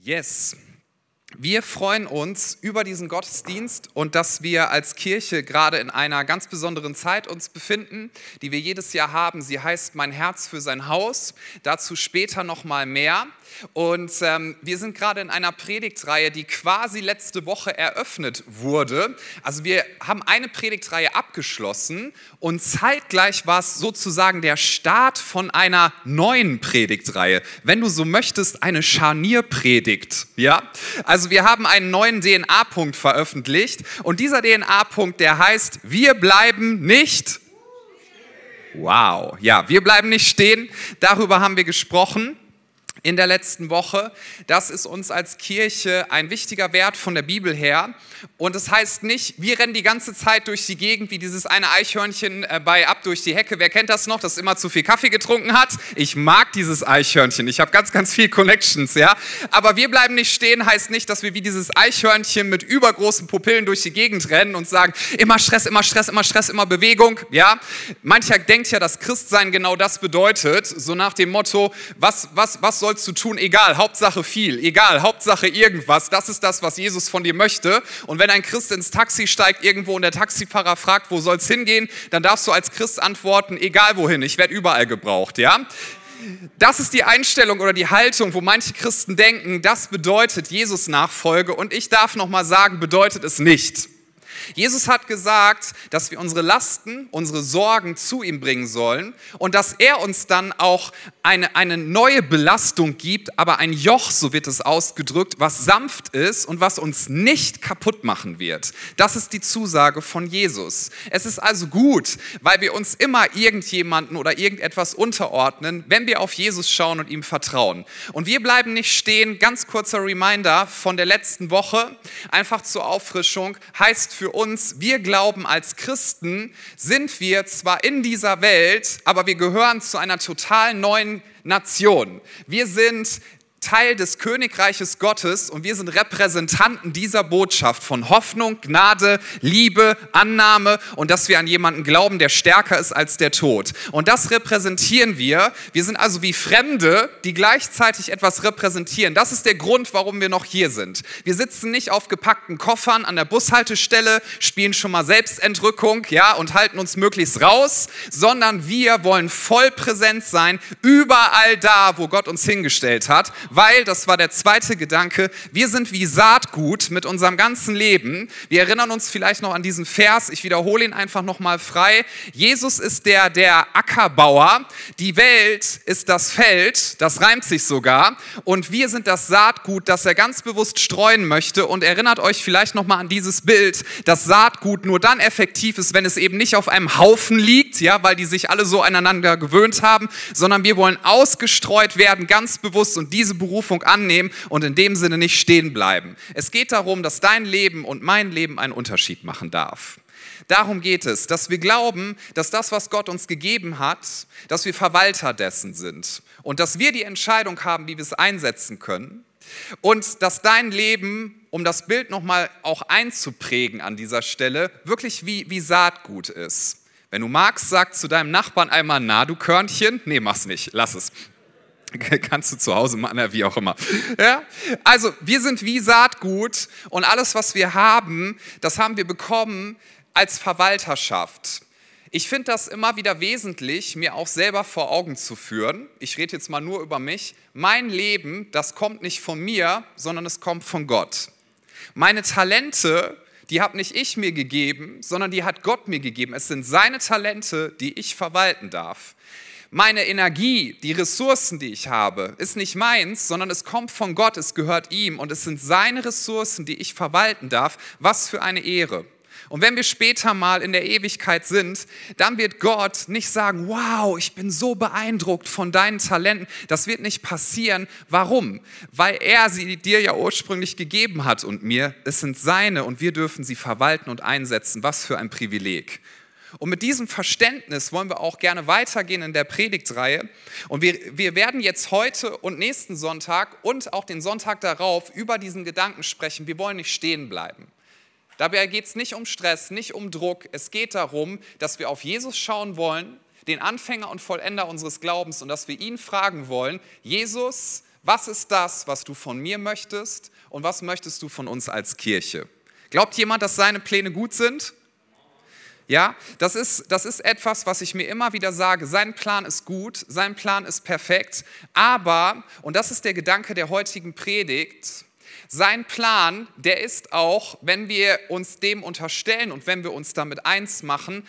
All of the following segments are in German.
Yes. Wir freuen uns über diesen Gottesdienst und dass wir als Kirche gerade in einer ganz besonderen Zeit uns befinden, die wir jedes Jahr haben. Sie heißt Mein Herz für sein Haus. Dazu später noch mal mehr. Und ähm, wir sind gerade in einer Predigtreihe, die quasi letzte Woche eröffnet wurde. Also wir haben eine Predigtreihe abgeschlossen und zeitgleich war es sozusagen der Start von einer neuen Predigtreihe. Wenn du so möchtest, eine Scharnierpredigt. Ja? Also wir haben einen neuen DNA-Punkt veröffentlicht und dieser DNA-Punkt, der heißt, wir bleiben nicht Wow, ja, wir bleiben nicht stehen. Darüber haben wir gesprochen in der letzten Woche. Das ist uns als Kirche ein wichtiger Wert von der Bibel her. Und das heißt nicht, wir rennen die ganze Zeit durch die Gegend wie dieses eine Eichhörnchen äh, bei Ab durch die Hecke. Wer kennt das noch, das immer zu viel Kaffee getrunken hat? Ich mag dieses Eichhörnchen. Ich habe ganz, ganz viel Connections, ja. Aber wir bleiben nicht stehen, heißt nicht, dass wir wie dieses Eichhörnchen mit übergroßen Pupillen durch die Gegend rennen und sagen, immer Stress, immer Stress, immer Stress, immer Bewegung, ja. Mancher denkt ja, dass Christsein genau das bedeutet, so nach dem Motto, was, was, was sollst du tun? Egal, Hauptsache viel, egal, Hauptsache irgendwas. Das ist das, was Jesus von dir möchte. Und wenn ein Christ ins Taxi steigt irgendwo und der Taxifahrer fragt, wo soll es hingehen, dann darfst du als Christ antworten, egal wohin, ich werde überall gebraucht, ja? Das ist die Einstellung oder die Haltung, wo manche Christen denken, das bedeutet Jesus Nachfolge und ich darf noch mal sagen, bedeutet es nicht. Jesus hat gesagt, dass wir unsere Lasten, unsere Sorgen zu ihm bringen sollen und dass er uns dann auch eine, eine neue Belastung gibt, aber ein Joch, so wird es ausgedrückt, was sanft ist und was uns nicht kaputt machen wird. Das ist die Zusage von Jesus. Es ist also gut, weil wir uns immer irgendjemanden oder irgendetwas unterordnen, wenn wir auf Jesus schauen und ihm vertrauen. Und wir bleiben nicht stehen. Ganz kurzer Reminder von der letzten Woche, einfach zur Auffrischung, heißt für uns, wir glauben als Christen, sind wir zwar in dieser Welt, aber wir gehören zu einer total neuen Nation. Wir sind Teil des Königreiches Gottes und wir sind Repräsentanten dieser Botschaft von Hoffnung, Gnade, Liebe, Annahme und dass wir an jemanden glauben, der stärker ist als der Tod. Und das repräsentieren wir. Wir sind also wie Fremde, die gleichzeitig etwas repräsentieren. Das ist der Grund, warum wir noch hier sind. Wir sitzen nicht auf gepackten Koffern an der Bushaltestelle, spielen schon mal Selbstentrückung, ja, und halten uns möglichst raus, sondern wir wollen voll präsent sein, überall da, wo Gott uns hingestellt hat weil, das war der zweite Gedanke, wir sind wie Saatgut mit unserem ganzen Leben. Wir erinnern uns vielleicht noch an diesen Vers, ich wiederhole ihn einfach nochmal frei. Jesus ist der, der Ackerbauer, die Welt ist das Feld, das reimt sich sogar, und wir sind das Saatgut, das er ganz bewusst streuen möchte. Und erinnert euch vielleicht nochmal an dieses Bild, dass Saatgut nur dann effektiv ist, wenn es eben nicht auf einem Haufen liegt, ja, weil die sich alle so aneinander gewöhnt haben, sondern wir wollen ausgestreut werden, ganz bewusst. Und diese Berufung annehmen und in dem Sinne nicht stehen bleiben. Es geht darum, dass dein Leben und mein Leben einen Unterschied machen darf. Darum geht es, dass wir glauben, dass das, was Gott uns gegeben hat, dass wir Verwalter dessen sind und dass wir die Entscheidung haben, wie wir es einsetzen können und dass dein Leben, um das Bild nochmal auch einzuprägen an dieser Stelle, wirklich wie, wie Saatgut ist. Wenn du magst, sag zu deinem Nachbarn einmal, na du Körnchen, nee, mach's nicht, lass es. Kannst du zu Hause machen, wie auch immer. Ja? Also, wir sind wie Saatgut und alles, was wir haben, das haben wir bekommen als Verwalterschaft. Ich finde das immer wieder wesentlich, mir auch selber vor Augen zu führen. Ich rede jetzt mal nur über mich. Mein Leben, das kommt nicht von mir, sondern es kommt von Gott. Meine Talente, die habe nicht ich mir gegeben, sondern die hat Gott mir gegeben. Es sind seine Talente, die ich verwalten darf. Meine Energie, die Ressourcen, die ich habe, ist nicht meins, sondern es kommt von Gott, es gehört ihm und es sind seine Ressourcen, die ich verwalten darf. Was für eine Ehre. Und wenn wir später mal in der Ewigkeit sind, dann wird Gott nicht sagen, wow, ich bin so beeindruckt von deinen Talenten. Das wird nicht passieren. Warum? Weil er sie dir ja ursprünglich gegeben hat und mir. Es sind seine und wir dürfen sie verwalten und einsetzen. Was für ein Privileg. Und mit diesem Verständnis wollen wir auch gerne weitergehen in der Predigtreihe. Und wir, wir werden jetzt heute und nächsten Sonntag und auch den Sonntag darauf über diesen Gedanken sprechen. Wir wollen nicht stehen bleiben. Dabei geht es nicht um Stress, nicht um Druck. Es geht darum, dass wir auf Jesus schauen wollen, den Anfänger und Vollender unseres Glaubens, und dass wir ihn fragen wollen, Jesus, Was ist das, was du von mir möchtest und was möchtest du von uns als Kirche? Glaubt jemand, dass seine Pläne gut sind? Ja, das ist, das ist etwas, was ich mir immer wieder sage. Sein Plan ist gut, sein Plan ist perfekt, aber, und das ist der Gedanke der heutigen Predigt, sein Plan, der ist auch, wenn wir uns dem unterstellen und wenn wir uns damit eins machen,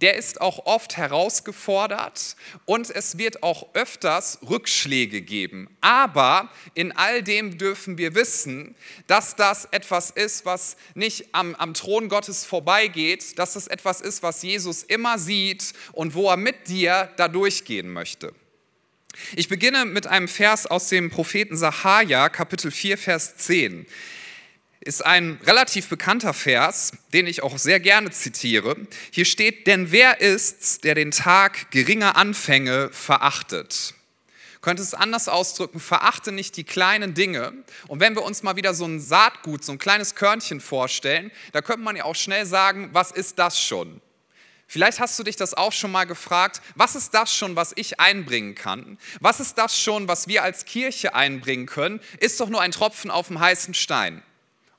der ist auch oft herausgefordert und es wird auch öfters Rückschläge geben. Aber in all dem dürfen wir wissen, dass das etwas ist, was nicht am, am Thron Gottes vorbeigeht, dass das etwas ist, was Jesus immer sieht und wo er mit dir da durchgehen möchte. Ich beginne mit einem Vers aus dem Propheten Sahaja, Kapitel 4, Vers 10 ist ein relativ bekannter Vers, den ich auch sehr gerne zitiere. Hier steht, denn wer ist's, der den Tag geringer Anfänge verachtet? Könnte es anders ausdrücken, verachte nicht die kleinen Dinge. Und wenn wir uns mal wieder so ein Saatgut, so ein kleines Körnchen vorstellen, da könnte man ja auch schnell sagen, was ist das schon? Vielleicht hast du dich das auch schon mal gefragt, was ist das schon, was ich einbringen kann? Was ist das schon, was wir als Kirche einbringen können? Ist doch nur ein Tropfen auf dem heißen Stein.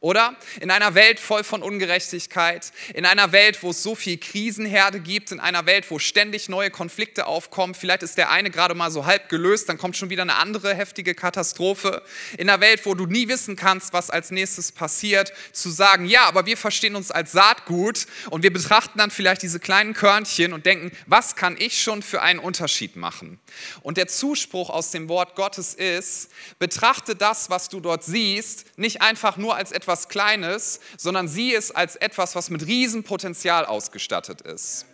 Oder? In einer Welt voll von Ungerechtigkeit, in einer Welt, wo es so viel Krisenherde gibt, in einer Welt, wo ständig neue Konflikte aufkommen, vielleicht ist der eine gerade mal so halb gelöst, dann kommt schon wieder eine andere heftige Katastrophe. In einer Welt, wo du nie wissen kannst, was als nächstes passiert, zu sagen, ja, aber wir verstehen uns als Saatgut und wir betrachten dann vielleicht diese kleinen Körnchen und denken, was kann ich schon für einen Unterschied machen? Und der Zuspruch aus dem Wort Gottes ist, betrachte das, was du dort siehst, nicht einfach nur als etwas Kleines, sondern sieh es als etwas, was mit Riesenpotenzial ausgestattet ist.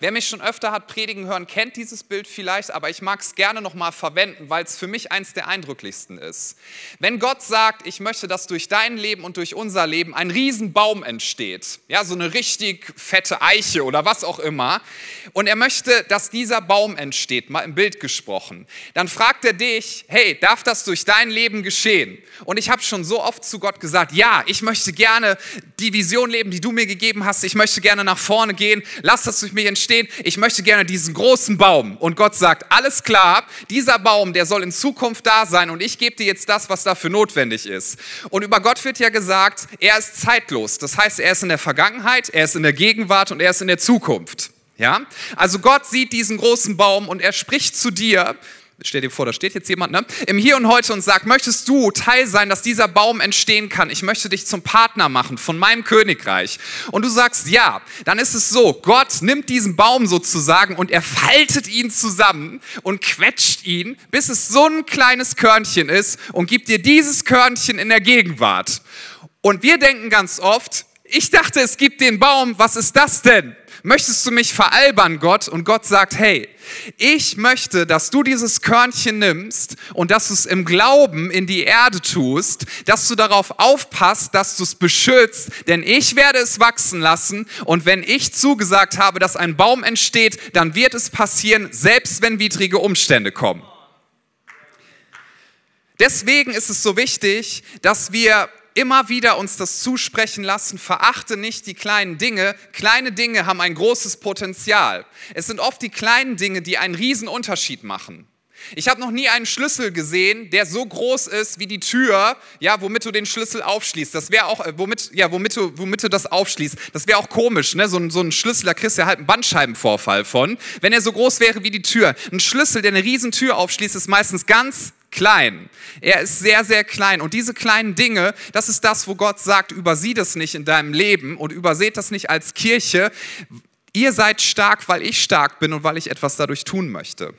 Wer mich schon öfter hat predigen hören, kennt dieses Bild vielleicht, aber ich mag es gerne nochmal verwenden, weil es für mich eins der eindrücklichsten ist. Wenn Gott sagt, ich möchte, dass durch dein Leben und durch unser Leben ein Riesenbaum entsteht, ja, so eine richtig fette Eiche oder was auch immer, und er möchte, dass dieser Baum entsteht, mal im Bild gesprochen, dann fragt er dich, hey, darf das durch dein Leben geschehen? Und ich habe schon so oft zu Gott gesagt, ja, ich möchte gerne die Vision leben, die du mir gegeben hast, ich möchte gerne nach vorne gehen, lass das durch mich entstehen stehen, ich möchte gerne diesen großen Baum. Und Gott sagt, alles klar, dieser Baum, der soll in Zukunft da sein und ich gebe dir jetzt das, was dafür notwendig ist. Und über Gott wird ja gesagt, er ist zeitlos. Das heißt, er ist in der Vergangenheit, er ist in der Gegenwart und er ist in der Zukunft. Ja? Also Gott sieht diesen großen Baum und er spricht zu dir Stell dir vor, da steht jetzt jemand ne, im Hier und Heute und sagt, möchtest du Teil sein, dass dieser Baum entstehen kann? Ich möchte dich zum Partner machen von meinem Königreich. Und du sagst ja, dann ist es so, Gott nimmt diesen Baum sozusagen und er faltet ihn zusammen und quetscht ihn, bis es so ein kleines Körnchen ist und gibt dir dieses Körnchen in der Gegenwart. Und wir denken ganz oft, ich dachte, es gibt den Baum, was ist das denn? Möchtest du mich veralbern, Gott? Und Gott sagt, hey, ich möchte, dass du dieses Körnchen nimmst und dass du es im Glauben in die Erde tust, dass du darauf aufpasst, dass du es beschützt, denn ich werde es wachsen lassen und wenn ich zugesagt habe, dass ein Baum entsteht, dann wird es passieren, selbst wenn widrige Umstände kommen. Deswegen ist es so wichtig, dass wir immer wieder uns das zusprechen lassen, verachte nicht die kleinen Dinge. Kleine Dinge haben ein großes Potenzial. Es sind oft die kleinen Dinge, die einen riesen Unterschied machen. Ich habe noch nie einen Schlüssel gesehen, der so groß ist wie die Tür, ja, womit du den Schlüssel aufschließt. Das wäre auch, äh, womit, ja, womit du, womit du das aufschließt. Das wäre auch komisch, ne? So ein, so ein Schlüssel, da kriegst du ja halt einen Bandscheibenvorfall von, wenn er so groß wäre wie die Tür. Ein Schlüssel, der eine riesen Tür aufschließt, ist meistens ganz klein. Er ist sehr, sehr klein. Und diese kleinen Dinge, das ist das, wo Gott sagt, übersieh das nicht in deinem Leben und überseht das nicht als Kirche. Ihr seid stark, weil ich stark bin und weil ich etwas dadurch tun möchte.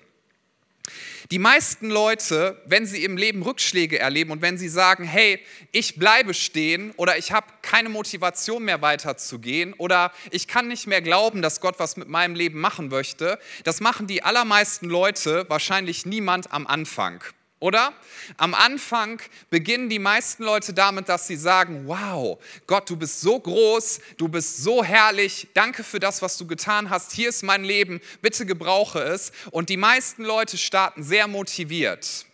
Die meisten Leute, wenn sie im Leben Rückschläge erleben und wenn sie sagen, hey, ich bleibe stehen oder ich habe keine Motivation mehr weiterzugehen oder ich kann nicht mehr glauben, dass Gott was mit meinem Leben machen möchte, das machen die allermeisten Leute, wahrscheinlich niemand am Anfang. Oder? Am Anfang beginnen die meisten Leute damit, dass sie sagen, wow, Gott, du bist so groß, du bist so herrlich, danke für das, was du getan hast, hier ist mein Leben, bitte gebrauche es. Und die meisten Leute starten sehr motiviert.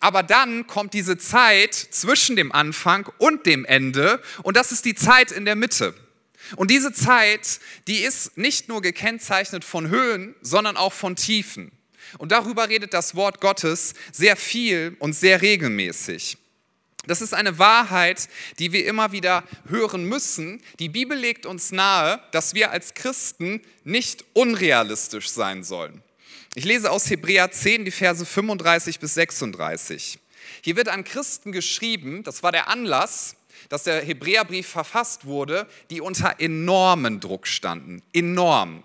Aber dann kommt diese Zeit zwischen dem Anfang und dem Ende und das ist die Zeit in der Mitte. Und diese Zeit, die ist nicht nur gekennzeichnet von Höhen, sondern auch von Tiefen. Und darüber redet das Wort Gottes sehr viel und sehr regelmäßig. Das ist eine Wahrheit, die wir immer wieder hören müssen. Die Bibel legt uns nahe, dass wir als Christen nicht unrealistisch sein sollen. Ich lese aus Hebräer 10 die Verse 35 bis 36. Hier wird an Christen geschrieben, das war der Anlass, dass der Hebräerbrief verfasst wurde, die unter enormen Druck standen. Enorm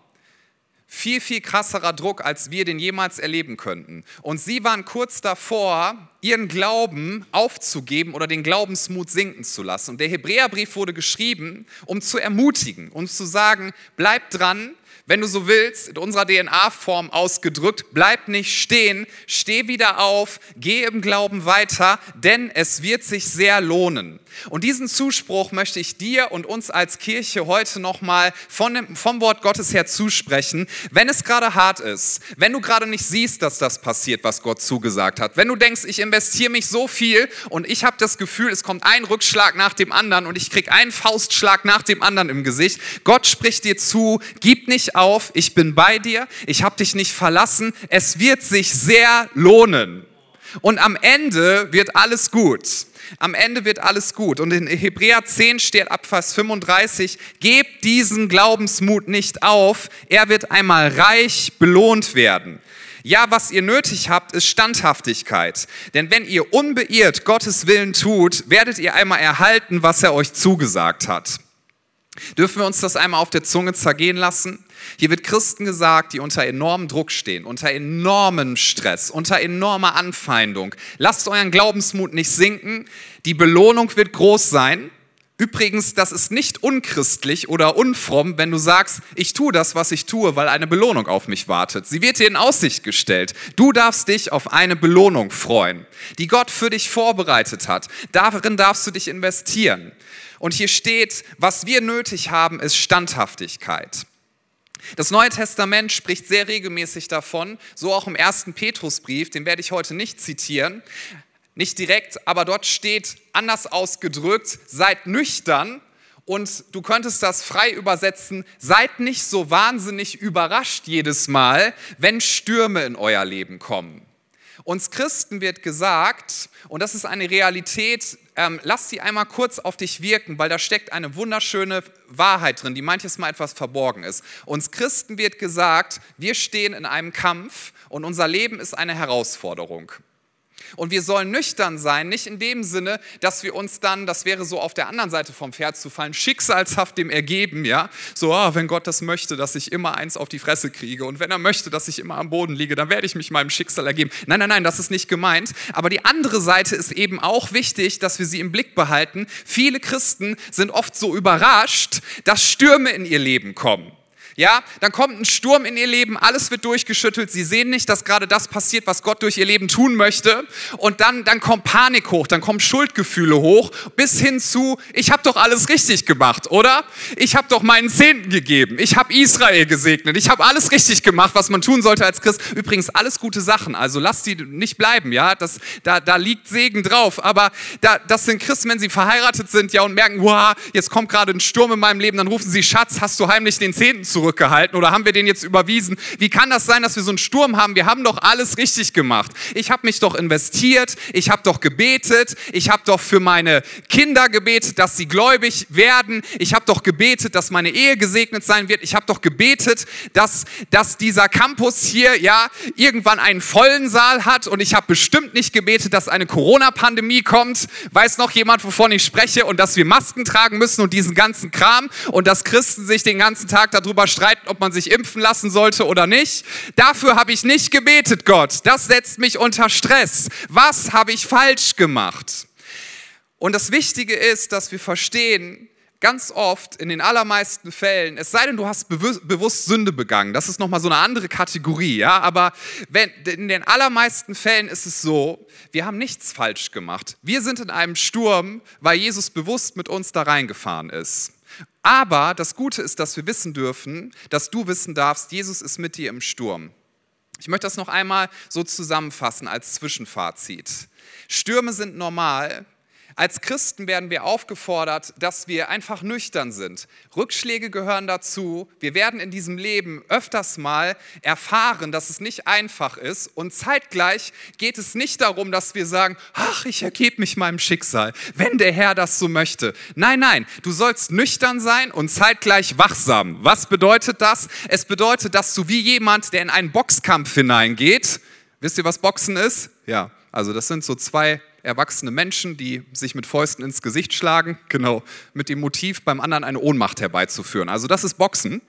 viel, viel krasserer Druck, als wir den jemals erleben könnten. Und sie waren kurz davor, ihren Glauben aufzugeben oder den Glaubensmut sinken zu lassen. Und der Hebräerbrief wurde geschrieben, um zu ermutigen, um zu sagen, bleib dran, wenn du so willst, in unserer DNA-Form ausgedrückt, bleib nicht stehen, steh wieder auf, geh im Glauben weiter, denn es wird sich sehr lohnen. Und diesen Zuspruch möchte ich dir und uns als Kirche heute nochmal vom Wort Gottes her zusprechen. Wenn es gerade hart ist, wenn du gerade nicht siehst, dass das passiert, was Gott zugesagt hat, wenn du denkst, ich investiere mich so viel und ich habe das Gefühl, es kommt ein Rückschlag nach dem anderen und ich kriege einen Faustschlag nach dem anderen im Gesicht, Gott spricht dir zu, gib nicht auf, ich bin bei dir, ich habe dich nicht verlassen, es wird sich sehr lohnen. Und am Ende wird alles gut. Am Ende wird alles gut. Und in Hebräer 10 steht ab Vers 35, gebt diesen Glaubensmut nicht auf, er wird einmal reich belohnt werden. Ja, was ihr nötig habt, ist Standhaftigkeit. Denn wenn ihr unbeirrt Gottes Willen tut, werdet ihr einmal erhalten, was er euch zugesagt hat. Dürfen wir uns das einmal auf der Zunge zergehen lassen? Hier wird Christen gesagt, die unter enormem Druck stehen, unter enormem Stress, unter enormer Anfeindung. Lasst euren Glaubensmut nicht sinken. Die Belohnung wird groß sein. Übrigens, das ist nicht unchristlich oder unfromm, wenn du sagst, ich tue das, was ich tue, weil eine Belohnung auf mich wartet. Sie wird dir in Aussicht gestellt. Du darfst dich auf eine Belohnung freuen, die Gott für dich vorbereitet hat. Darin darfst du dich investieren. Und hier steht, was wir nötig haben, ist Standhaftigkeit. Das Neue Testament spricht sehr regelmäßig davon, so auch im ersten Petrusbrief, den werde ich heute nicht zitieren, nicht direkt, aber dort steht anders ausgedrückt, seid nüchtern und du könntest das frei übersetzen, seid nicht so wahnsinnig überrascht jedes Mal, wenn Stürme in euer Leben kommen. Uns Christen wird gesagt, und das ist eine Realität, ähm, lass sie einmal kurz auf dich wirken, weil da steckt eine wunderschöne Wahrheit drin, die manches Mal etwas verborgen ist. Uns Christen wird gesagt, wir stehen in einem Kampf und unser Leben ist eine Herausforderung. Und wir sollen nüchtern sein, nicht in dem Sinne, dass wir uns dann, das wäre so auf der anderen Seite vom Pferd zu fallen, schicksalshaft dem ergeben, ja. So, oh, wenn Gott das möchte, dass ich immer eins auf die Fresse kriege und wenn er möchte, dass ich immer am Boden liege, dann werde ich mich meinem Schicksal ergeben. Nein, nein, nein, das ist nicht gemeint. Aber die andere Seite ist eben auch wichtig, dass wir sie im Blick behalten. Viele Christen sind oft so überrascht, dass Stürme in ihr Leben kommen. Ja, dann kommt ein Sturm in ihr Leben, alles wird durchgeschüttelt, sie sehen nicht, dass gerade das passiert, was Gott durch ihr Leben tun möchte. Und dann, dann kommt Panik hoch, dann kommen Schuldgefühle hoch, bis hin zu, ich habe doch alles richtig gemacht, oder? Ich habe doch meinen Zehnten gegeben, ich habe Israel gesegnet, ich habe alles richtig gemacht, was man tun sollte als Christ. Übrigens, alles gute Sachen, also lasst die nicht bleiben, ja, das, da, da liegt Segen drauf. Aber da, das sind Christen, wenn sie verheiratet sind, ja, und merken, wow, jetzt kommt gerade ein Sturm in meinem Leben, dann rufen sie, Schatz, hast du heimlich den Zehnten zurück? Zurückgehalten oder haben wir den jetzt überwiesen? Wie kann das sein, dass wir so einen Sturm haben? Wir haben doch alles richtig gemacht. Ich habe mich doch investiert, ich habe doch gebetet, ich habe doch für meine Kinder gebetet, dass sie gläubig werden. Ich habe doch gebetet, dass meine Ehe gesegnet sein wird. Ich habe doch gebetet, dass, dass dieser Campus hier ja irgendwann einen vollen Saal hat und ich habe bestimmt nicht gebetet, dass eine Corona-Pandemie kommt. Weiß noch jemand, wovon ich spreche und dass wir Masken tragen müssen und diesen ganzen Kram und dass Christen sich den ganzen Tag darüber streiten, ob man sich impfen lassen sollte oder nicht. Dafür habe ich nicht gebetet, Gott. Das setzt mich unter Stress. Was habe ich falsch gemacht? Und das Wichtige ist, dass wir verstehen, ganz oft, in den allermeisten Fällen, es sei denn, du hast bewusst Sünde begangen, das ist nochmal so eine andere Kategorie, ja, aber wenn, in den allermeisten Fällen ist es so, wir haben nichts falsch gemacht. Wir sind in einem Sturm, weil Jesus bewusst mit uns da reingefahren ist. Aber das Gute ist, dass wir wissen dürfen, dass du wissen darfst, Jesus ist mit dir im Sturm. Ich möchte das noch einmal so zusammenfassen als Zwischenfazit. Stürme sind normal, Als Christen werden wir aufgefordert, dass wir einfach nüchtern sind. Rückschläge gehören dazu. Wir werden in diesem Leben öfters mal erfahren, dass es nicht einfach ist. Und zeitgleich geht es nicht darum, dass wir sagen, ach, ich ergebe mich meinem Schicksal, wenn der Herr das so möchte. Nein, nein, du sollst nüchtern sein und zeitgleich wachsam. Was bedeutet das? Es bedeutet, dass du wie jemand, der in einen Boxkampf hineingeht, wisst ihr, was Boxen ist? Ja, also das sind so zwei erwachsene Menschen, die sich mit Fäusten ins Gesicht schlagen, genau, mit dem Motiv, beim anderen eine Ohnmacht herbeizuführen. Also das ist Boxen.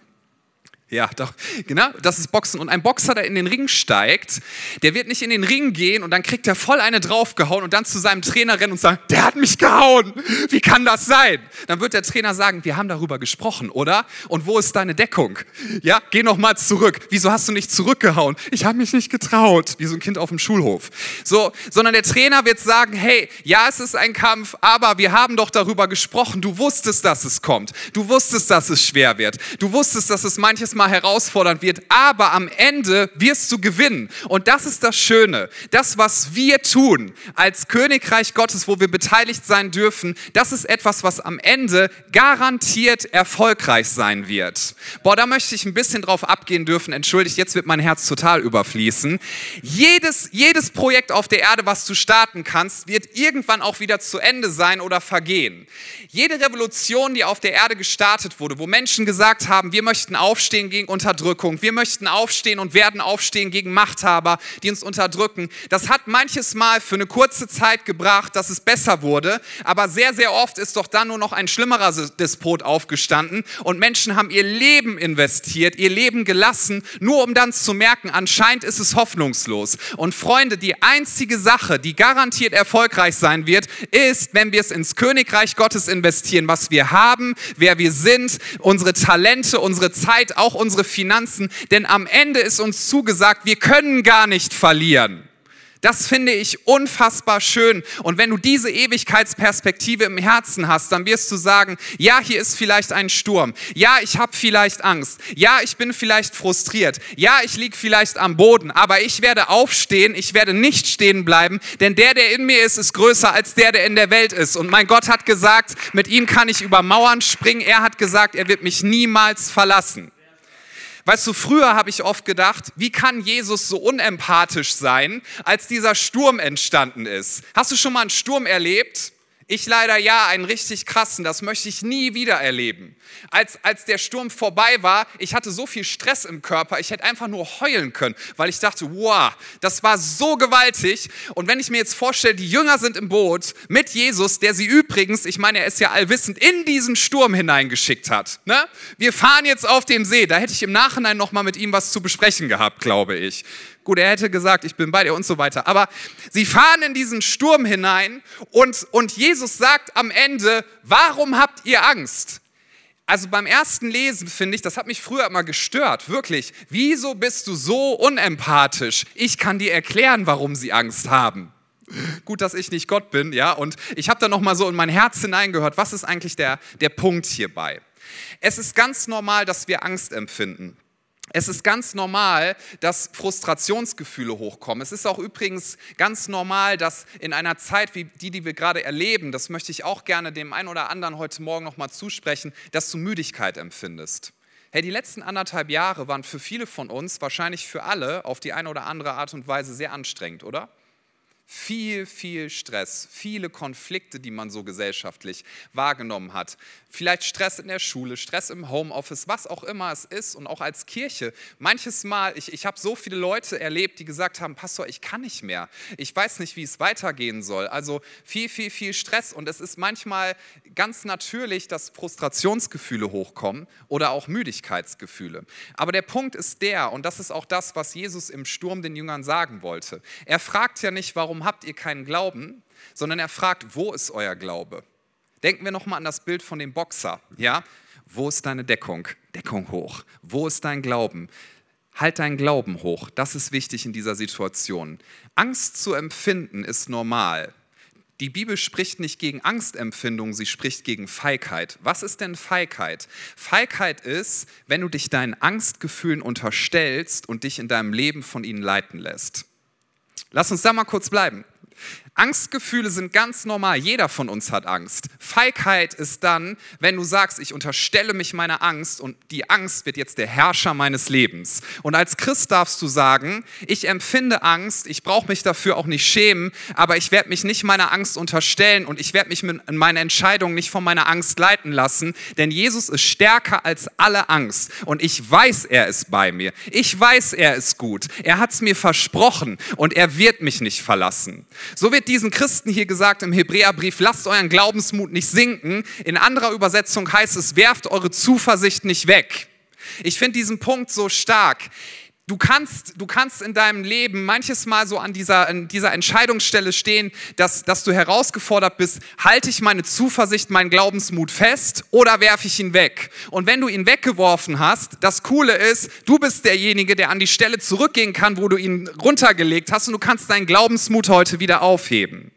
Ja, doch, genau, das ist Boxen. Und ein Boxer, der in den Ring steigt, der wird nicht in den Ring gehen und dann kriegt er voll eine draufgehauen und dann zu seinem Trainer rennen und sagen, der hat mich gehauen. Wie kann das sein? Dann wird der Trainer sagen, wir haben darüber gesprochen, oder? Und wo ist deine Deckung? Ja, geh noch mal zurück. Wieso hast du nicht zurückgehauen? Ich habe mich nicht getraut, wie so ein Kind auf dem Schulhof. So, sondern der Trainer wird sagen, hey, ja, es ist ein Kampf, aber wir haben doch darüber gesprochen. Du wusstest, dass es kommt. Du wusstest, dass es schwer wird. Du wusstest, dass es manches Mal mal herausfordernd wird, aber am Ende wirst du gewinnen. Und das ist das Schöne. Das, was wir tun als Königreich Gottes, wo wir beteiligt sein dürfen, das ist etwas, was am Ende garantiert erfolgreich sein wird. Boah, da möchte ich ein bisschen drauf abgehen dürfen. Entschuldigt, jetzt wird mein Herz total überfließen. Jedes, jedes Projekt auf der Erde, was du starten kannst, wird irgendwann auch wieder zu Ende sein oder vergehen. Jede Revolution, die auf der Erde gestartet wurde, wo Menschen gesagt haben, wir möchten aufstehen gegen Unterdrückung, wir möchten aufstehen und werden aufstehen gegen Machthaber, die uns unterdrücken, das hat manches Mal für eine kurze Zeit gebracht, dass es besser wurde, aber sehr, sehr oft ist doch dann nur noch ein schlimmerer Despot aufgestanden und Menschen haben ihr Leben investiert, ihr Leben gelassen, nur um dann zu merken, anscheinend ist es hoffnungslos. Und Freunde, die einzige Sache, die garantiert erfolgreich sein wird, ist, wenn wir es ins Königreich Gottes investieren was wir haben, wer wir sind, unsere Talente, unsere Zeit, auch unsere Finanzen. Denn am Ende ist uns zugesagt, wir können gar nicht verlieren. Das finde ich unfassbar schön. Und wenn du diese Ewigkeitsperspektive im Herzen hast, dann wirst du sagen, ja, hier ist vielleicht ein Sturm. Ja, ich habe vielleicht Angst. Ja, ich bin vielleicht frustriert. Ja, ich liege vielleicht am Boden. Aber ich werde aufstehen. Ich werde nicht stehen bleiben. Denn der, der in mir ist, ist größer als der, der in der Welt ist. Und mein Gott hat gesagt, mit ihm kann ich über Mauern springen. Er hat gesagt, er wird mich niemals verlassen. Weißt du, früher habe ich oft gedacht, wie kann Jesus so unempathisch sein, als dieser Sturm entstanden ist? Hast du schon mal einen Sturm erlebt? Ich leider ja, einen richtig krassen, das möchte ich nie wieder erleben. Als, als der Sturm vorbei war, ich hatte so viel Stress im Körper, ich hätte einfach nur heulen können, weil ich dachte, wow, das war so gewaltig. Und wenn ich mir jetzt vorstelle, die Jünger sind im Boot mit Jesus, der sie übrigens, ich meine, er ist ja allwissend, in diesen Sturm hineingeschickt hat. Ne? Wir fahren jetzt auf dem See, da hätte ich im Nachhinein nochmal mit ihm was zu besprechen gehabt, glaube ich. Gut, er hätte gesagt, ich bin bei dir und so weiter. Aber sie fahren in diesen Sturm hinein und, und Jesus sagt am Ende, warum habt ihr Angst? Also beim ersten Lesen finde ich, das hat mich früher immer gestört, wirklich. Wieso bist du so unempathisch? Ich kann dir erklären, warum sie Angst haben. Gut, dass ich nicht Gott bin, ja. Und ich habe da noch mal so in mein Herz hineingehört. Was ist eigentlich der, der Punkt hierbei? Es ist ganz normal, dass wir Angst empfinden. Es ist ganz normal, dass Frustrationsgefühle hochkommen. Es ist auch übrigens ganz normal, dass in einer Zeit wie die, die wir gerade erleben, das möchte ich auch gerne dem einen oder anderen heute Morgen nochmal zusprechen, dass du Müdigkeit empfindest. Hey, die letzten anderthalb Jahre waren für viele von uns, wahrscheinlich für alle, auf die eine oder andere Art und Weise sehr anstrengend, oder? Viel, viel Stress, viele Konflikte, die man so gesellschaftlich wahrgenommen hat. Vielleicht Stress in der Schule, Stress im Homeoffice, was auch immer es ist und auch als Kirche. Manches Mal, ich, ich habe so viele Leute erlebt, die gesagt haben, Pastor, ich kann nicht mehr. Ich weiß nicht, wie es weitergehen soll. Also viel, viel, viel Stress und es ist manchmal ganz natürlich, dass Frustrationsgefühle hochkommen oder auch Müdigkeitsgefühle. Aber der Punkt ist der, und das ist auch das, was Jesus im Sturm den Jüngern sagen wollte. Er fragt ja nicht, warum habt ihr keinen Glauben, sondern er fragt, wo ist euer Glaube? Denken wir nochmal an das Bild von dem Boxer. Ja? Wo ist deine Deckung? Deckung hoch. Wo ist dein Glauben? Halt deinen Glauben hoch. Das ist wichtig in dieser Situation. Angst zu empfinden ist normal. Die Bibel spricht nicht gegen Angstempfindung, sie spricht gegen Feigheit. Was ist denn Feigheit? Feigheit ist, wenn du dich deinen Angstgefühlen unterstellst und dich in deinem Leben von ihnen leiten lässt. Lass uns da mal kurz bleiben. Angstgefühle sind ganz normal. Jeder von uns hat Angst. Feigheit ist dann, wenn du sagst, ich unterstelle mich meiner Angst und die Angst wird jetzt der Herrscher meines Lebens. Und als Christ darfst du sagen, ich empfinde Angst, ich brauche mich dafür auch nicht schämen, aber ich werde mich nicht meiner Angst unterstellen und ich werde mich in meiner Entscheidung nicht von meiner Angst leiten lassen, denn Jesus ist stärker als alle Angst und ich weiß, er ist bei mir. Ich weiß, er ist gut. Er hat es mir versprochen und er wird mich nicht verlassen. So wird diesen Christen hier gesagt im Hebräerbrief, lasst euren Glaubensmut nicht sinken. In anderer Übersetzung heißt es, werft eure Zuversicht nicht weg. Ich finde diesen Punkt so stark. Du kannst, du kannst in deinem Leben manches Mal so an dieser, an dieser Entscheidungsstelle stehen, dass, dass du herausgefordert bist, halte ich meine Zuversicht, meinen Glaubensmut fest oder werfe ich ihn weg? Und wenn du ihn weggeworfen hast, das Coole ist, du bist derjenige, der an die Stelle zurückgehen kann, wo du ihn runtergelegt hast und du kannst deinen Glaubensmut heute wieder aufheben.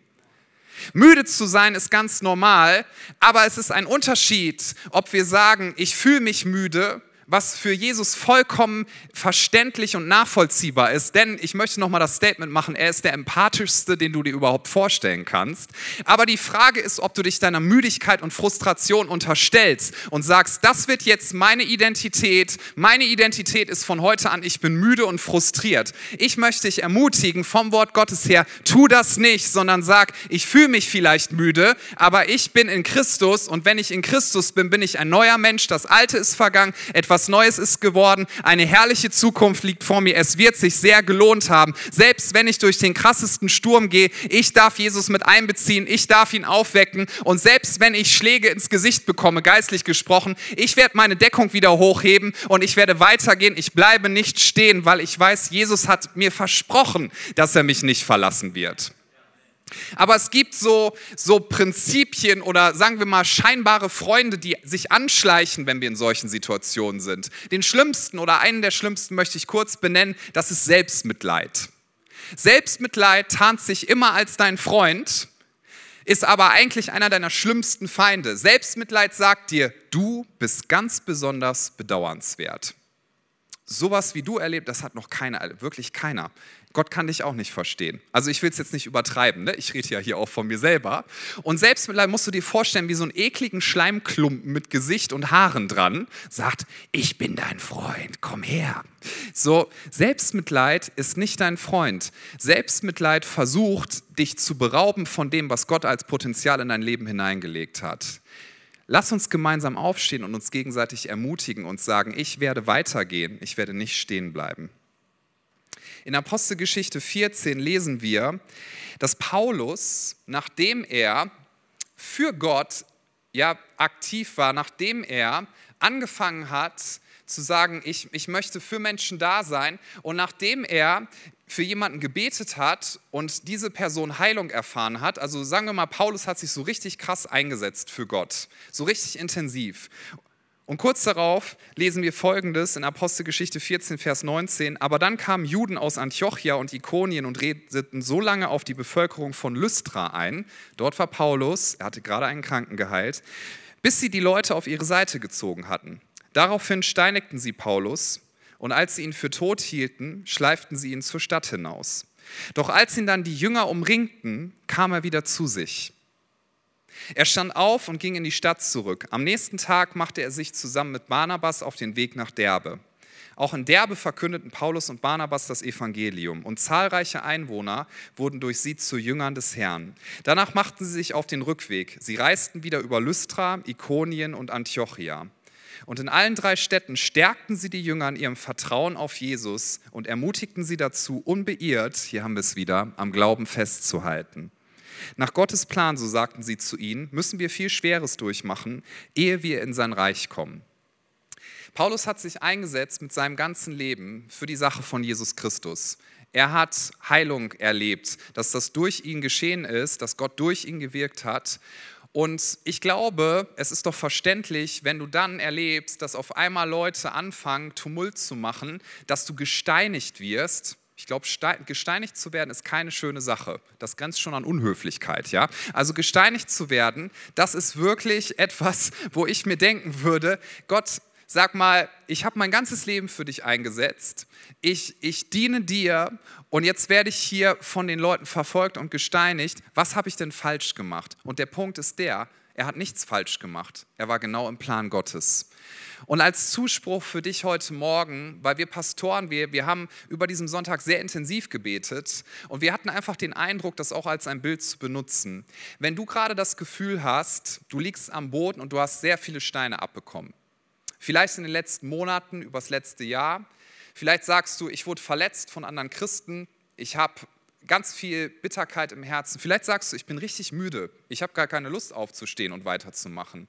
Müde zu sein ist ganz normal, aber es ist ein Unterschied, ob wir sagen, ich fühle mich müde was für Jesus vollkommen verständlich und nachvollziehbar ist. Denn ich möchte nochmal das Statement machen, er ist der empathischste, den du dir überhaupt vorstellen kannst. Aber die Frage ist, ob du dich deiner Müdigkeit und Frustration unterstellst und sagst, das wird jetzt meine Identität. Meine Identität ist von heute an, ich bin müde und frustriert. Ich möchte dich ermutigen, vom Wort Gottes her, tu das nicht, sondern sag, ich fühle mich vielleicht müde, aber ich bin in Christus und wenn ich in Christus bin, bin ich ein neuer Mensch. Das Alte ist vergangen, etwas etwas Neues ist geworden, eine herrliche Zukunft liegt vor mir, es wird sich sehr gelohnt haben. Selbst wenn ich durch den krassesten Sturm gehe, ich darf Jesus mit einbeziehen, ich darf ihn aufwecken und selbst wenn ich Schläge ins Gesicht bekomme, geistlich gesprochen, ich werde meine Deckung wieder hochheben und ich werde weitergehen, ich bleibe nicht stehen, weil ich weiß, Jesus hat mir versprochen, dass er mich nicht verlassen wird. Aber es gibt so, so Prinzipien oder sagen wir mal scheinbare Freunde, die sich anschleichen, wenn wir in solchen Situationen sind. Den schlimmsten oder einen der schlimmsten möchte ich kurz benennen, das ist Selbstmitleid. Selbstmitleid tarnt sich immer als dein Freund, ist aber eigentlich einer deiner schlimmsten Feinde. Selbstmitleid sagt dir, du bist ganz besonders bedauernswert. Sowas wie du erlebt, das hat noch keiner, wirklich keiner. Gott kann dich auch nicht verstehen. Also ich will es jetzt nicht übertreiben, ne? ich rede ja hier auch von mir selber. Und Selbstmitleid musst du dir vorstellen, wie so einen ekligen Schleimklumpen mit Gesicht und Haaren dran, sagt, ich bin dein Freund, komm her. So, Selbstmitleid ist nicht dein Freund. Selbstmitleid versucht, dich zu berauben von dem, was Gott als Potenzial in dein Leben hineingelegt hat. Lass uns gemeinsam aufstehen und uns gegenseitig ermutigen und sagen, ich werde weitergehen, ich werde nicht stehen bleiben. In Apostelgeschichte 14 lesen wir, dass Paulus, nachdem er für Gott ja aktiv war, nachdem er angefangen hat zu sagen, ich, ich möchte für Menschen da sein und nachdem er für jemanden gebetet hat und diese Person Heilung erfahren hat, also sagen wir mal, Paulus hat sich so richtig krass eingesetzt für Gott, so richtig intensiv. Und kurz darauf lesen wir folgendes in Apostelgeschichte 14, Vers 19. Aber dann kamen Juden aus Antiochia und Ikonien und redeten so lange auf die Bevölkerung von Lystra ein. Dort war Paulus, er hatte gerade einen Kranken geheilt, bis sie die Leute auf ihre Seite gezogen hatten. Daraufhin steinigten sie Paulus und als sie ihn für tot hielten, schleiften sie ihn zur Stadt hinaus. Doch als ihn dann die Jünger umringten, kam er wieder zu sich. Er stand auf und ging in die Stadt zurück. Am nächsten Tag machte er sich zusammen mit Barnabas auf den Weg nach Derbe. Auch in Derbe verkündeten Paulus und Barnabas das Evangelium und zahlreiche Einwohner wurden durch sie zu Jüngern des Herrn. Danach machten sie sich auf den Rückweg. Sie reisten wieder über Lystra, Ikonien und Antiochia. Und in allen drei Städten stärkten sie die Jünger in ihrem Vertrauen auf Jesus und ermutigten sie dazu, unbeirrt, hier haben wir es wieder, am Glauben festzuhalten. Nach Gottes Plan, so sagten sie zu ihnen, müssen wir viel Schweres durchmachen, ehe wir in sein Reich kommen. Paulus hat sich eingesetzt mit seinem ganzen Leben für die Sache von Jesus Christus. Er hat Heilung erlebt, dass das durch ihn geschehen ist, dass Gott durch ihn gewirkt hat. Und ich glaube, es ist doch verständlich, wenn du dann erlebst, dass auf einmal Leute anfangen, Tumult zu machen, dass du gesteinigt wirst ich glaube, gesteinigt zu werden ist keine schöne Sache. Das grenzt schon an Unhöflichkeit, ja? Also gesteinigt zu werden, das ist wirklich etwas, wo ich mir denken würde, Gott, Sag mal, ich habe mein ganzes Leben für dich eingesetzt. Ich, ich diene dir und jetzt werde ich hier von den Leuten verfolgt und gesteinigt. Was habe ich denn falsch gemacht? Und der Punkt ist der, er hat nichts falsch gemacht. Er war genau im Plan Gottes. Und als Zuspruch für dich heute Morgen, weil wir Pastoren, wir, wir haben über diesen Sonntag sehr intensiv gebetet und wir hatten einfach den Eindruck, das auch als ein Bild zu benutzen. Wenn du gerade das Gefühl hast, du liegst am Boden und du hast sehr viele Steine abbekommen, vielleicht in den letzten Monaten, übers letzte Jahr, vielleicht sagst du, ich wurde verletzt von anderen Christen, ich habe ganz viel Bitterkeit im Herzen. Vielleicht sagst du, ich bin richtig müde, ich habe gar keine Lust aufzustehen und weiterzumachen.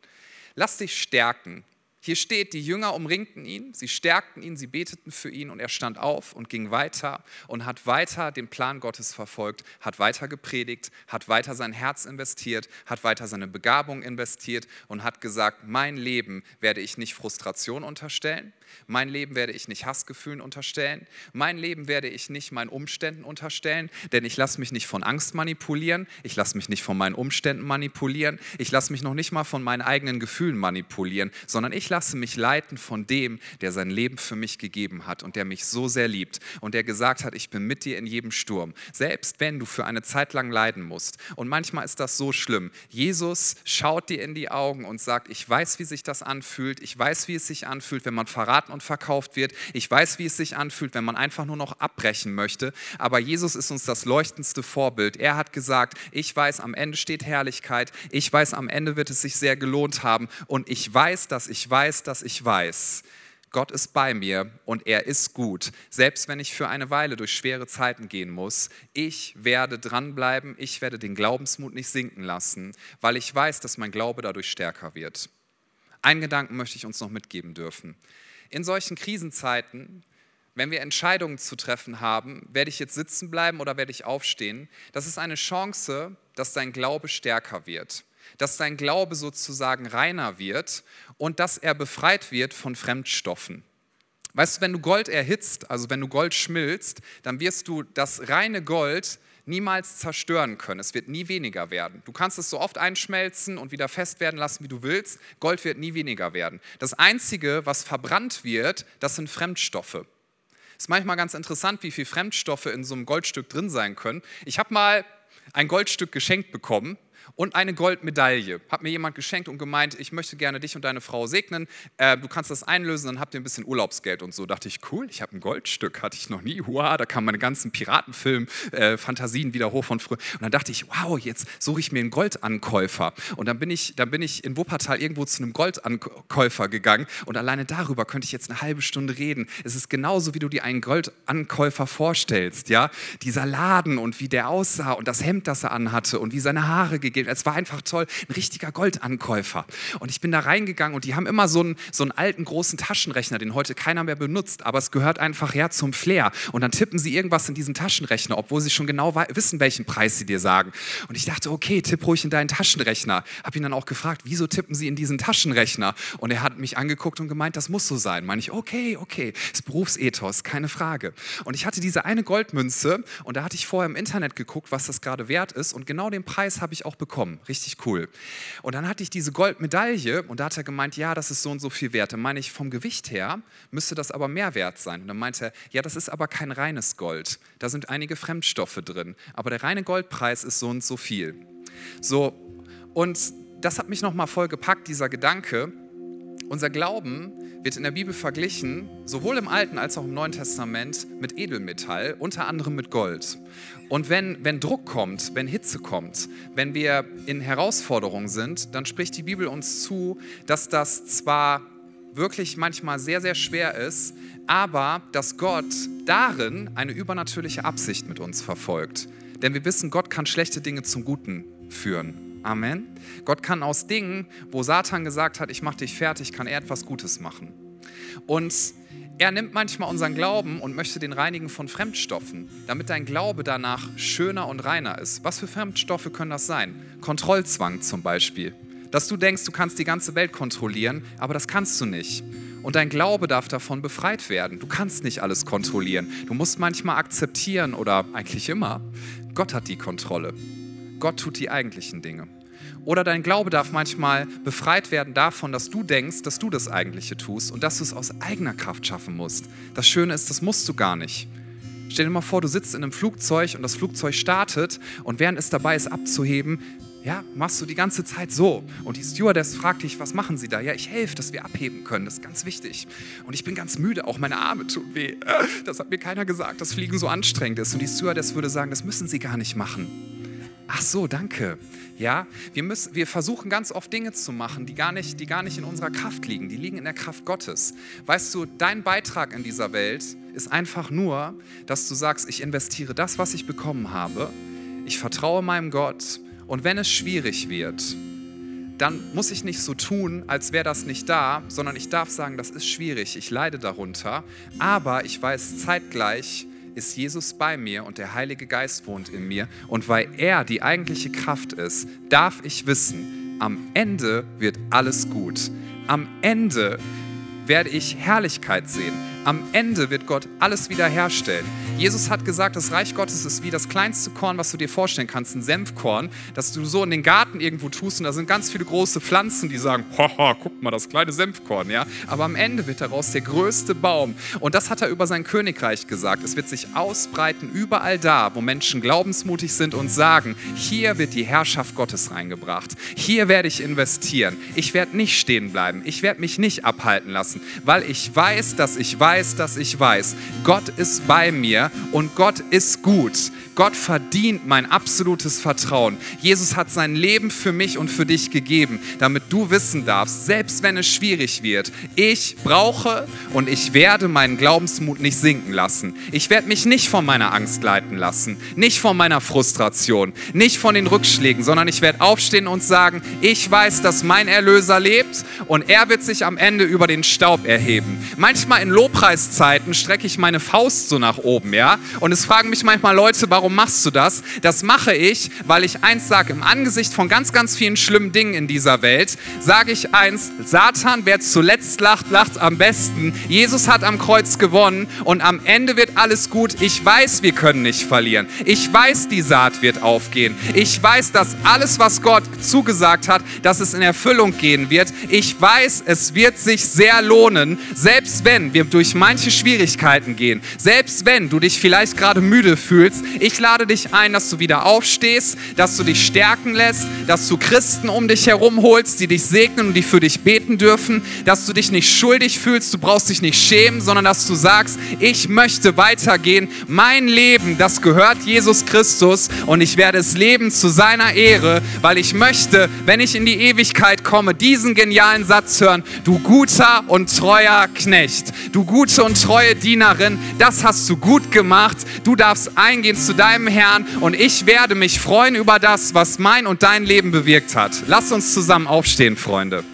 Lass dich stärken. Hier steht, die Jünger umringten ihn, sie stärkten ihn, sie beteten für ihn und er stand auf und ging weiter und hat weiter den Plan Gottes verfolgt, hat weiter gepredigt, hat weiter sein Herz investiert, hat weiter seine Begabung investiert und hat gesagt, mein Leben werde ich nicht Frustration unterstellen, mein Leben werde ich nicht Hassgefühlen unterstellen. Mein Leben werde ich nicht meinen Umständen unterstellen, denn ich lasse mich nicht von Angst manipulieren. Ich lasse mich nicht von meinen Umständen manipulieren. Ich lasse mich noch nicht mal von meinen eigenen Gefühlen manipulieren, sondern ich lasse mich leiten von dem, der sein Leben für mich gegeben hat und der mich so sehr liebt und der gesagt hat, ich bin mit dir in jedem Sturm. Selbst wenn du für eine Zeit lang leiden musst. Und manchmal ist das so schlimm. Jesus schaut dir in die Augen und sagt, ich weiß, wie sich das anfühlt. Ich weiß, wie es sich anfühlt, wenn man verraten verraten und verkauft wird. Ich weiß, wie es sich anfühlt, wenn man einfach nur noch abbrechen möchte. Aber Jesus ist uns das leuchtendste Vorbild. Er hat gesagt, ich weiß, am Ende steht Herrlichkeit. Ich weiß, am Ende wird es sich sehr gelohnt haben. Und ich weiß, dass ich weiß, dass ich weiß. Gott ist bei mir und er ist gut. Selbst wenn ich für eine Weile durch schwere Zeiten gehen muss, ich werde dranbleiben, ich werde den Glaubensmut nicht sinken lassen, weil ich weiß, dass mein Glaube dadurch stärker wird. Einen Gedanken möchte ich uns noch mitgeben dürfen in solchen Krisenzeiten, wenn wir Entscheidungen zu treffen haben, werde ich jetzt sitzen bleiben oder werde ich aufstehen, das ist eine Chance, dass dein Glaube stärker wird, dass dein Glaube sozusagen reiner wird und dass er befreit wird von Fremdstoffen. Weißt du, wenn du Gold erhitzt, also wenn du Gold schmilzt, dann wirst du das reine Gold niemals zerstören können. Es wird nie weniger werden. Du kannst es so oft einschmelzen und wieder fest werden lassen, wie du willst. Gold wird nie weniger werden. Das Einzige, was verbrannt wird, das sind Fremdstoffe. Ist manchmal ganz interessant, wie viele Fremdstoffe in so einem Goldstück drin sein können. Ich habe mal ein Goldstück geschenkt bekommen und eine Goldmedaille. Hat mir jemand geschenkt und gemeint, ich möchte gerne dich und deine Frau segnen. Äh, du kannst das einlösen, dann habt ihr ein bisschen Urlaubsgeld und so. Dachte ich, cool, ich habe ein Goldstück, hatte ich noch nie. Hua, da kamen meine ganzen Piratenfilm-Fantasien äh, wieder hoch von früher. Und dann dachte ich, wow, jetzt suche ich mir einen Goldankäufer. Und dann bin ich, dann bin ich in Wuppertal irgendwo zu einem Goldankäufer gegangen und alleine darüber könnte ich jetzt eine halbe Stunde reden. Es ist genauso, wie du dir einen Goldankäufer vorstellst, ja? Dieser Laden und wie der aussah und das Hemd, das er anhatte und wie seine Haare gegeben gegeben. Es war einfach toll, ein richtiger Goldankäufer. Und ich bin da reingegangen und die haben immer so einen, so einen alten großen Taschenrechner, den heute keiner mehr benutzt, aber es gehört einfach ja zum Flair. Und dann tippen sie irgendwas in diesen Taschenrechner, obwohl sie schon genau wissen, welchen Preis sie dir sagen. Und ich dachte, okay, tipp ruhig in deinen Taschenrechner. Habe ihn dann auch gefragt, wieso tippen sie in diesen Taschenrechner? Und er hat mich angeguckt und gemeint, das muss so sein. Meine ich, okay, okay, das Berufsethos, keine Frage. Und ich hatte diese eine Goldmünze und da hatte ich vorher im Internet geguckt, was das gerade wert ist. Und genau den Preis habe ich auch bekommen bekommen. Richtig cool. Und dann hatte ich diese Goldmedaille und da hat er gemeint, ja, das ist so und so viel wert. Dann meine ich, vom Gewicht her müsste das aber mehr wert sein. Und dann meinte er, ja, das ist aber kein reines Gold. Da sind einige Fremdstoffe drin. Aber der reine Goldpreis ist so und so viel. So, und das hat mich nochmal voll gepackt, dieser Gedanke. Unser Glauben wird in der Bibel verglichen, sowohl im Alten als auch im Neuen Testament, mit Edelmetall, unter anderem mit Gold. Und wenn, wenn Druck kommt, wenn Hitze kommt, wenn wir in Herausforderungen sind, dann spricht die Bibel uns zu, dass das zwar wirklich manchmal sehr, sehr schwer ist, aber dass Gott darin eine übernatürliche Absicht mit uns verfolgt. Denn wir wissen, Gott kann schlechte Dinge zum Guten führen. Amen. Gott kann aus Dingen, wo Satan gesagt hat, ich mache dich fertig, kann er etwas Gutes machen. Und er nimmt manchmal unseren Glauben und möchte den reinigen von Fremdstoffen, damit dein Glaube danach schöner und reiner ist. Was für Fremdstoffe können das sein? Kontrollzwang zum Beispiel. Dass du denkst, du kannst die ganze Welt kontrollieren, aber das kannst du nicht. Und dein Glaube darf davon befreit werden. Du kannst nicht alles kontrollieren. Du musst manchmal akzeptieren oder eigentlich immer, Gott hat die Kontrolle. Gott tut die eigentlichen Dinge. Oder dein Glaube darf manchmal befreit werden davon, dass du denkst, dass du das Eigentliche tust und dass du es aus eigener Kraft schaffen musst. Das Schöne ist, das musst du gar nicht. Stell dir mal vor, du sitzt in einem Flugzeug und das Flugzeug startet und während es dabei ist abzuheben, ja, machst du die ganze Zeit so. Und die Stewardess fragt dich, was machen sie da? Ja, ich helfe, dass wir abheben können. Das ist ganz wichtig. Und ich bin ganz müde, auch meine Arme tun weh. Das hat mir keiner gesagt, dass Fliegen so anstrengend ist. Und die Stewardess würde sagen, das müssen sie gar nicht machen. Ach so, danke. Ja, wir, müssen, wir versuchen ganz oft Dinge zu machen, die gar, nicht, die gar nicht in unserer Kraft liegen. Die liegen in der Kraft Gottes. Weißt du, dein Beitrag in dieser Welt ist einfach nur, dass du sagst, ich investiere das, was ich bekommen habe. Ich vertraue meinem Gott und wenn es schwierig wird, dann muss ich nicht so tun, als wäre das nicht da, sondern ich darf sagen, das ist schwierig, ich leide darunter, aber ich weiß zeitgleich, ist Jesus bei mir und der Heilige Geist wohnt in mir. Und weil er die eigentliche Kraft ist, darf ich wissen, am Ende wird alles gut. Am Ende werde ich Herrlichkeit sehen. Am Ende wird Gott alles wiederherstellen. Jesus hat gesagt, das Reich Gottes ist wie das kleinste Korn, was du dir vorstellen kannst, ein Senfkorn, das du so in den Garten irgendwo tust und da sind ganz viele große Pflanzen, die sagen, haha, guck mal, das kleine Senfkorn, ja. Aber am Ende wird daraus der größte Baum. Und das hat er über sein Königreich gesagt. Es wird sich ausbreiten überall da, wo Menschen glaubensmutig sind und sagen, hier wird die Herrschaft Gottes reingebracht. Hier werde ich investieren. Ich werde nicht stehen bleiben. Ich werde mich nicht abhalten lassen, weil ich weiß, dass ich weiß, dass ich weiß. Gott ist bei mir und Gott ist gut. Gott verdient mein absolutes Vertrauen. Jesus hat sein Leben für mich und für dich gegeben, damit du wissen darfst, selbst wenn es schwierig wird, ich brauche und ich werde meinen Glaubensmut nicht sinken lassen. Ich werde mich nicht von meiner Angst leiten lassen, nicht von meiner Frustration, nicht von den Rückschlägen, sondern ich werde aufstehen und sagen, ich weiß, dass mein Erlöser lebt und er wird sich am Ende über den Staub erheben. Manchmal in Lobpreiszeiten strecke ich meine Faust so nach oben, ja? Und es fragen mich manchmal Leute, warum machst du das? Das mache ich, weil ich eins sage, im Angesicht von ganz, ganz vielen schlimmen Dingen in dieser Welt, sage ich eins, Satan, wer zuletzt lacht, lacht am besten. Jesus hat am Kreuz gewonnen und am Ende wird alles gut. Ich weiß, wir können nicht verlieren. Ich weiß, die Saat wird aufgehen. Ich weiß, dass alles, was Gott zugesagt hat, dass es in Erfüllung gehen wird. Ich weiß, es wird sich sehr lohnen, selbst wenn wir durch manche Schwierigkeiten gehen, selbst wenn du dich vielleicht gerade müde fühlst. Ich lade dich ein, dass du wieder aufstehst, dass du dich stärken lässt, dass du Christen um dich herum holst, die dich segnen und die für dich beten dürfen, dass du dich nicht schuldig fühlst, du brauchst dich nicht schämen, sondern dass du sagst, ich möchte weitergehen. Mein Leben, das gehört Jesus Christus und ich werde es leben zu seiner Ehre, weil ich möchte, wenn ich in die Ewigkeit komme, diesen genialen Satz hören, du guter und treuer Knecht, du gute und treue Dienerin, das hast du gut gemacht, du darfst eingehen zu deinem Herrn und ich werde mich freuen über das, was mein und dein Leben bewirkt hat. Lass uns zusammen aufstehen, Freunde.